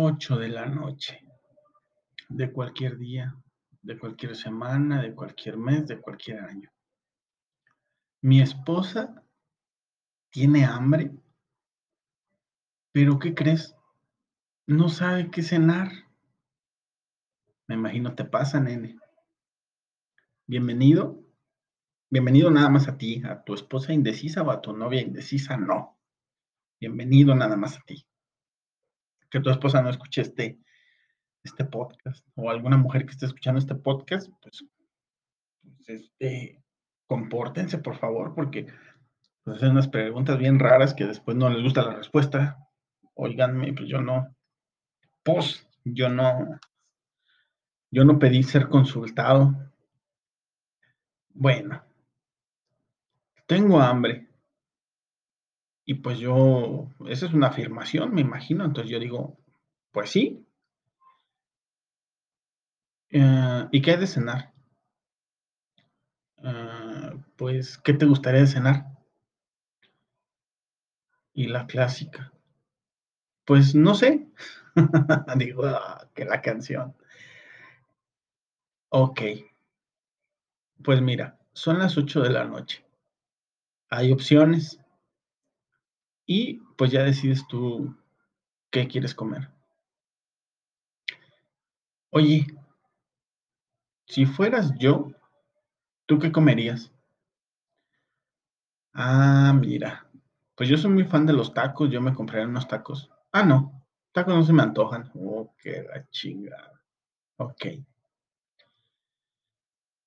8 de la noche, de cualquier día, de cualquier semana, de cualquier mes, de cualquier año. Mi esposa tiene hambre, pero ¿qué crees? No sabe qué cenar. Me imagino te pasa, nene. Bienvenido. Bienvenido nada más a ti, a tu esposa indecisa o a tu novia indecisa, no. Bienvenido nada más a ti que tu esposa no escuche este, este podcast o alguna mujer que esté escuchando este podcast, pues, pues este, compórtense por favor, porque pues, hacen unas preguntas bien raras que después no les gusta la respuesta. Oiganme, pues yo no, pues yo no, yo no pedí ser consultado. Bueno, tengo hambre. Y pues yo, esa es una afirmación, me imagino. Entonces yo digo, pues sí. Eh, ¿Y qué hay de cenar? Eh, pues, ¿qué te gustaría de cenar? Y la clásica. Pues no sé. digo, ah, que la canción. Ok. Pues mira, son las 8 de la noche. Hay opciones y pues ya decides tú qué quieres comer. Oye, si fueras yo, ¿tú qué comerías? Ah, mira, pues yo soy muy fan de los tacos, yo me compraría unos tacos. Ah, no, tacos no se me antojan. Oh, qué la chingada. Ok.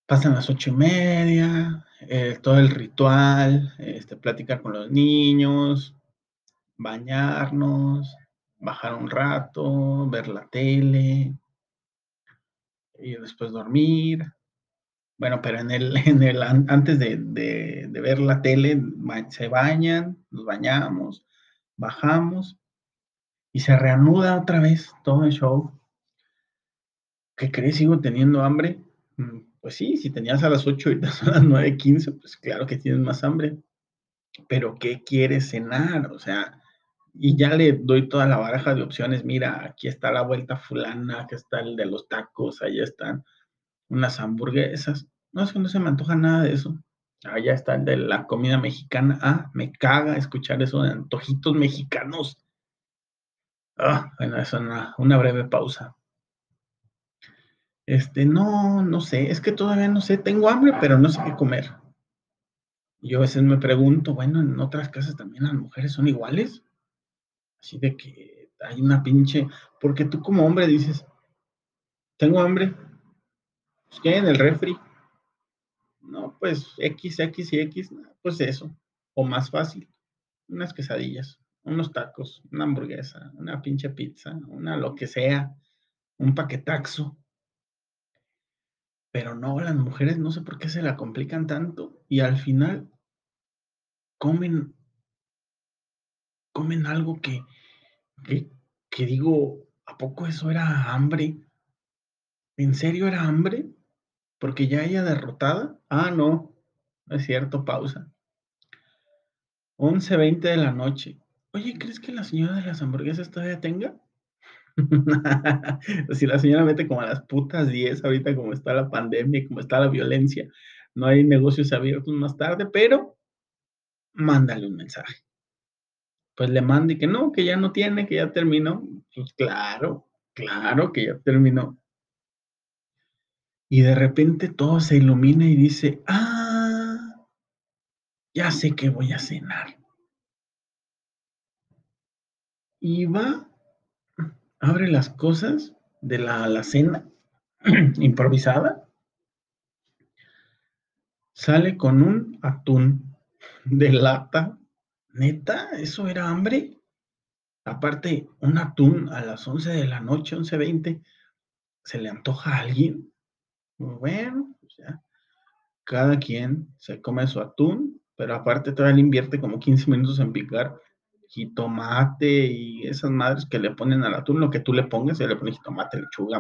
Pasan las ocho y media, eh, todo el ritual, este, platicar con los niños, bañarnos, bajar un rato, ver la tele y después dormir. Bueno, pero en el, en el antes de, de ver la tele, se bañan, nos bañamos, bajamos y se reanuda otra vez todo el show. ¿Qué crees? ¿Sigo teniendo hambre? Mm, pues sí, si tenías a las 8 y son las 9.15, pues claro que tienes más hambre. Pero ¿qué quieres cenar? O sea, y ya le doy toda la baraja de opciones. Mira, aquí está la vuelta fulana, aquí está el de los tacos, allá están unas hamburguesas. No, es que no se me antoja nada de eso. Allá está el de la comida mexicana. Ah, me caga escuchar eso de antojitos mexicanos. Ah, bueno, es una, una breve pausa. Este, no, no sé, es que todavía no sé, tengo hambre, pero no sé qué comer. Yo a veces me pregunto, bueno, en otras casas también las mujeres son iguales. Así de que hay una pinche, porque tú como hombre dices, tengo hambre, pues ¿qué en el refri? No, pues X, X y X, pues eso, o más fácil, unas quesadillas, unos tacos, una hamburguesa, una pinche pizza, una lo que sea, un paquetaxo. Pero no, las mujeres no sé por qué se la complican tanto y al final comen comen algo que, que, digo, ¿a poco eso era hambre? ¿En serio era hambre? Porque ya ella derrotada. Ah, no, no es cierto, pausa. 11.20 de la noche. Oye, ¿crees que la señora de las hamburguesas todavía tenga? si la señora mete como a las putas 10 ahorita como está la pandemia, como está la violencia, no hay negocios abiertos más tarde, pero mándale un mensaje pues le manda y que no, que ya no tiene, que ya terminó. Pues claro, claro que ya terminó. Y de repente todo se ilumina y dice, ah, ya sé que voy a cenar. Y va, abre las cosas de la alacena improvisada, sale con un atún de lata ¿Neta? ¿Eso era hambre? Aparte, un atún a las 11 de la noche, 11.20, ¿se le antoja a alguien? Bueno, o sea, cada quien se come su atún, pero aparte todavía le invierte como 15 minutos en picar jitomate y esas madres que le ponen al atún, lo que tú le pongas, se le pone jitomate, lechuga,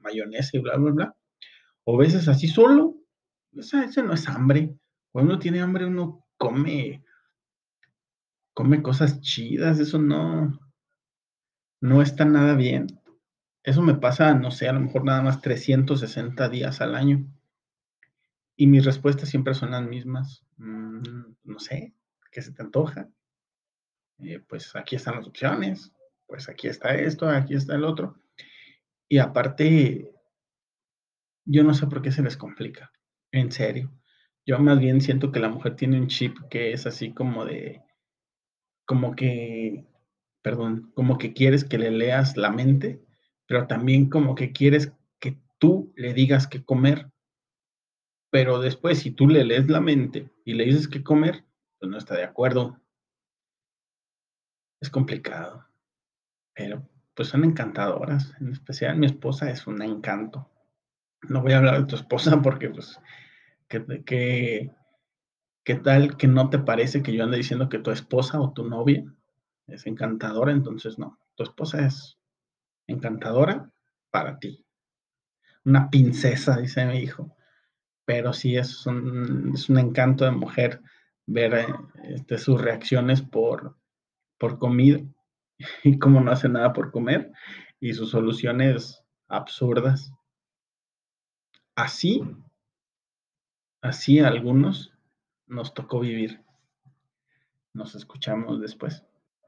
mayonesa y bla, bla, bla. O veces así solo, esa, no es hambre. Cuando uno tiene hambre, uno come come cosas chidas, eso no, no está nada bien. Eso me pasa, no sé, a lo mejor nada más 360 días al año. Y mis respuestas siempre son las mismas. Mm, no sé, ¿qué se te antoja? Eh, pues aquí están las opciones, pues aquí está esto, aquí está el otro. Y aparte, yo no sé por qué se les complica, en serio. Yo más bien siento que la mujer tiene un chip que es así como de, como que, perdón, como que quieres que le leas la mente, pero también como que quieres que tú le digas qué comer. Pero después, si tú le lees la mente y le dices qué comer, pues no está de acuerdo. Es complicado, pero pues son encantadoras. En especial mi esposa es un encanto. No voy a hablar de tu esposa porque pues que, ¿qué tal que no te parece que yo ande diciendo que tu esposa o tu novia es encantadora? Entonces no, tu esposa es encantadora para ti. Una princesa, dice mi hijo. Pero sí es un, es un encanto de mujer ver eh, este, sus reacciones por, por comida y cómo no hace nada por comer y sus soluciones absurdas. Así Así algunos nos tocó vivir. Nos escuchamos después.